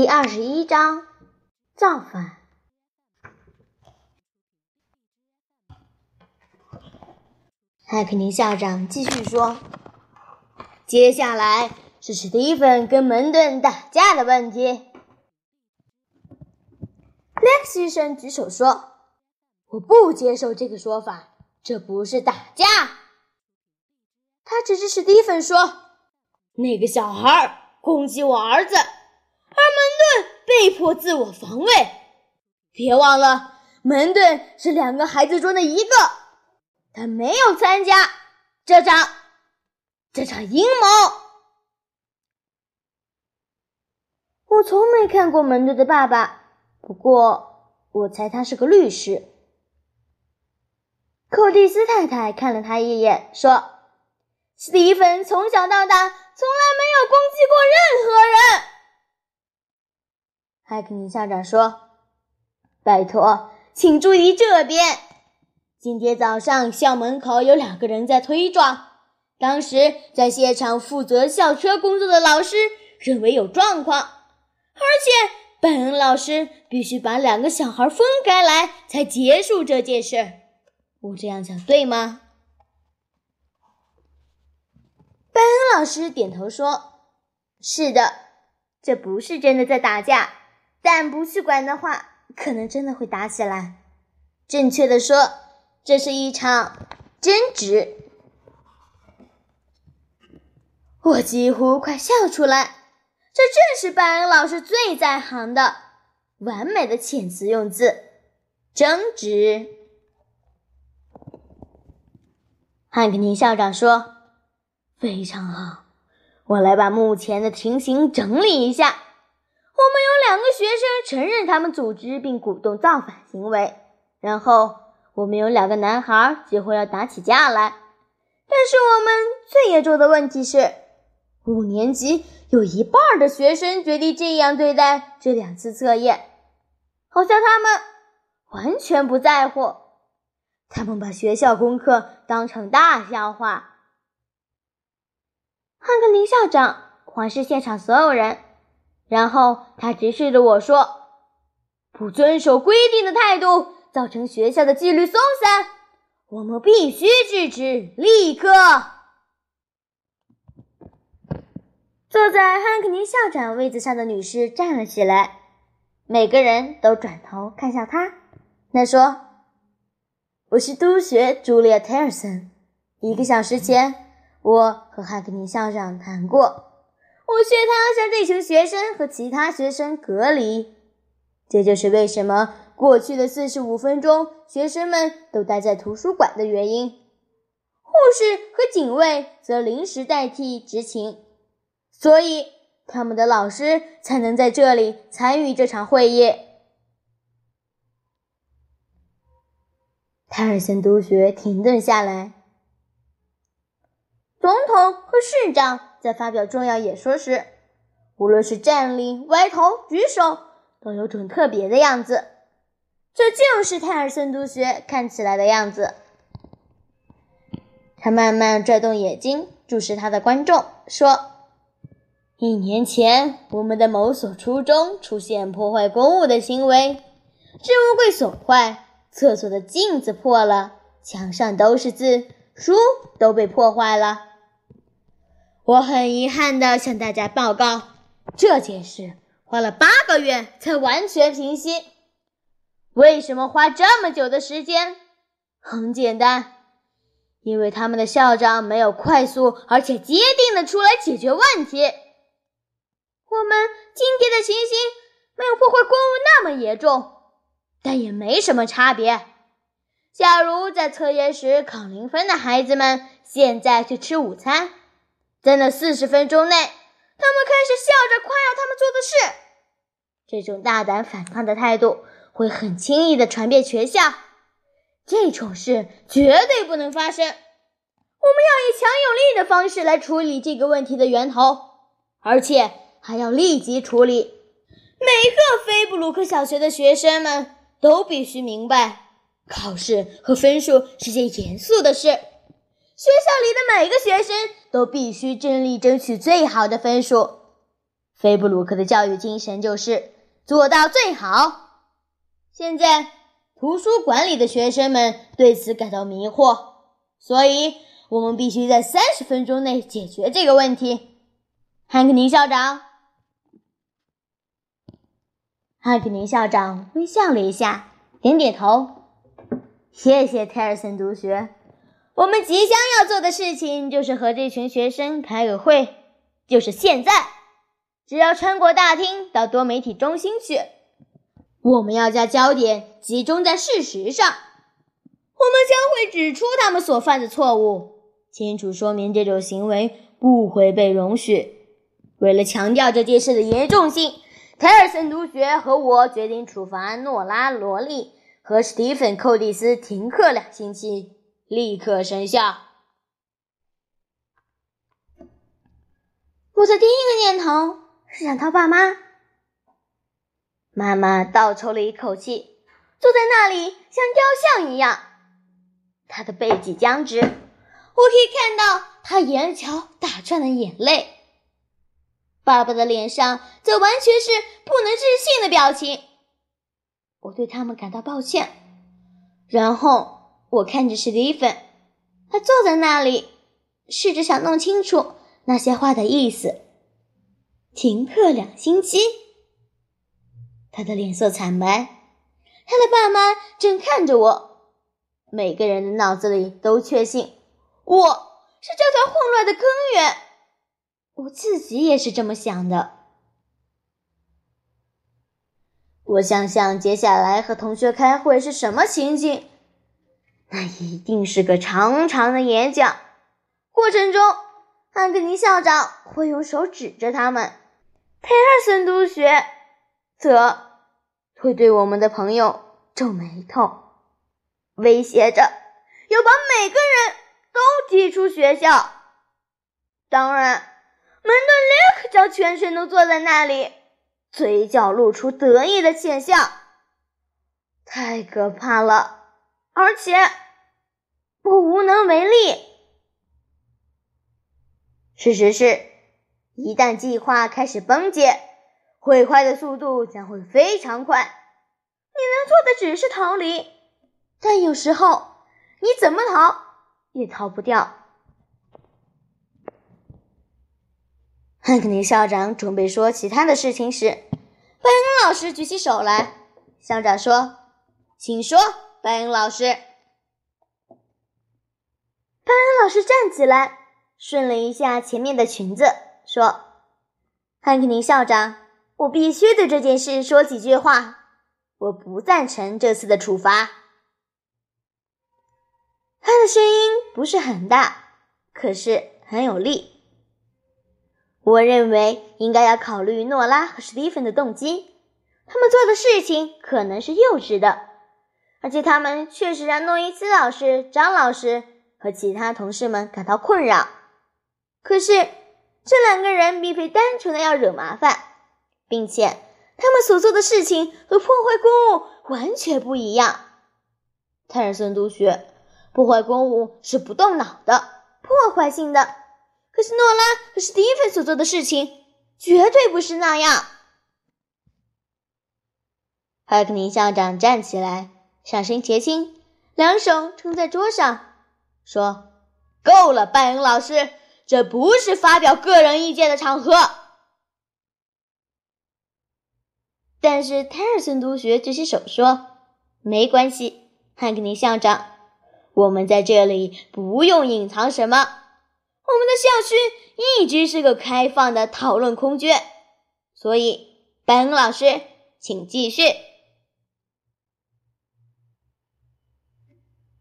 第二十一章造反。艾克尼校长继续说：“接下来是史蒂芬跟门顿打架的问题。”莱克医生举手说：“我不接受这个说法，这不是打架。”他指着史蒂芬说：“那个小孩攻击我儿子。”被迫自我防卫。别忘了，门顿是两个孩子中的一个，他没有参加这场这场阴谋。我从没看过门顿的爸爸，不过我猜他是个律师。寇蒂斯太太看了他一眼，说：“斯蒂芬从小到大从来没有攻击过任何人。”艾克尼校长说：“拜托，请注意这边。今天早上校门口有两个人在推撞。当时在现场负责校车工作的老师认为有状况，而且本老师必须把两个小孩分开来才结束这件事。我这样讲对吗？”拜恩老师点头说：“是的，这不是真的在打架。”但不去管的话，可能真的会打起来。正确的说，这是一场争执。我几乎快笑出来。这正是拜恩老师最在行的完美的遣词用字——争执。汉克尼校长说：“非常好，我来把目前的情形整理一下。”我们有两个学生承认他们组织并鼓动造反行为，然后我们有两个男孩几乎要打起架来。但是我们最严重的问题是，五年级有一半的学生决定这样对待这两次测验，好像他们完全不在乎，他们把学校功课当成大笑话。汉克林校长环视现场所有人。然后他直视着我说：“不遵守规定的态度造成学校的纪律松散，我们必须制止，立刻！”坐在汉克尼校长位子上的女士站了起来，每个人都转头看向他。他说：“我是督学朱莉亚·泰尔森。一个小时前，我和汉克尼校长谈过。”我劝他将这群学生和其他学生隔离，这就是为什么过去的四十五分钟学生们都待在图书馆的原因。护士和警卫则临时代替执勤，所以他们的老师才能在这里参与这场会议。泰尔森督学停顿下来，总统和市长。在发表重要演说时，无论是站立、歪头、举手，都有种特别的样子。这就是泰尔森督学看起来的样子。他慢慢转动眼睛，注视他的观众，说：“一年前，我们的某所初中出现破坏公物的行为，置物柜损坏，厕所的镜子破了，墙上都是字，书都被破坏了。”我很遗憾的向大家报告，这件事花了八个月才完全平息。为什么花这么久的时间？很简单，因为他们的校长没有快速而且坚定的出来解决问题。我们今天的情形没有破坏公物那么严重，但也没什么差别。假如在测验时考零分的孩子们现在去吃午餐。在那四十分钟内，他们开始笑着夸耀他们做的事。这种大胆反抗的态度会很轻易的传遍全校。这种事绝对不能发生。我们要以强有力的方式来处理这个问题的源头，而且还要立即处理。每个菲布鲁克小学的学生们都必须明白，考试和分数是件严肃的事。学校里的每个学生都必须尽力争取最好的分数。菲布鲁克的教育精神就是做到最好。现在图书馆里的学生们对此感到迷惑，所以我们必须在三十分钟内解决这个问题。汉克尼校长，汉克尼校长微笑了一下，点点头。谢谢泰尔森同学。我们即将要做的事情就是和这群学生开个会，就是现在。只要穿过大厅到多媒体中心去，我们要将焦点集中在事实上。我们将会指出他们所犯的错误，清楚说明这种行为不会被容许。为了强调这件事的严重性，泰尔森同学和我决定处罚诺拉·罗莉和史蒂芬·寇蒂斯停课两星期，立刻生效。我的第一个念头。是想他爸妈。妈妈倒抽了一口气，坐在那里像雕像一样。她的背脊僵直，我可以看到她眼角打转的眼泪。爸爸的脸上则完全是不能置信的表情。我对他们感到抱歉。然后我看着史蒂芬，他坐在那里，试着想弄清楚那些话的意思。停课两星期，他的脸色惨白，他的爸妈正看着我，每个人的脑子里都确信我是这条混乱的根源，我自己也是这么想的。我想想接下来和同学开会是什么情景，那一定是个长长的演讲，过程中汉克尼校长会用手指着他们。佩尔森同学则会对我们的朋友皱眉头，威胁着要把每个人都踢出学校。当然，门顿立刻将全身都坐在那里，嘴角露出得意的浅笑。太可怕了，而且我无能为力。事实是。一旦计划开始崩解，毁坏的速度将会非常快。你能做的只是逃离，但有时候你怎么逃也逃不掉。汉克尼校长准备说其他的事情时，拜恩老师举起手来。校长说：“请说，拜恩老师。”拜恩老师站起来，顺了一下前面的裙子。说：“汉克尼校长，我必须对这件事说几句话。我不赞成这次的处罚。”他的声音不是很大，可是很有力。我认为应该要考虑诺拉和史蒂芬的动机。他们做的事情可能是幼稚的，而且他们确实让诺伊斯老师、张老师和其他同事们感到困扰。可是。这两个人并非单纯的要惹麻烦，并且他们所做的事情和破坏公物完全不一样。泰尔森同学，破坏公物是不动脑的、破坏性的，可是诺拉和史蒂芬所做的事情绝对不是那样。海克尼校长站起来，上身前倾，两手撑在桌上，说：“够了，拜恩老师。”这不是发表个人意见的场合。但是泰尔森同学举起手说：“没关系，汉克尼校长，我们在这里不用隐藏什么。我们的校区一直是个开放的讨论空间，所以，班恩老师，请继续。”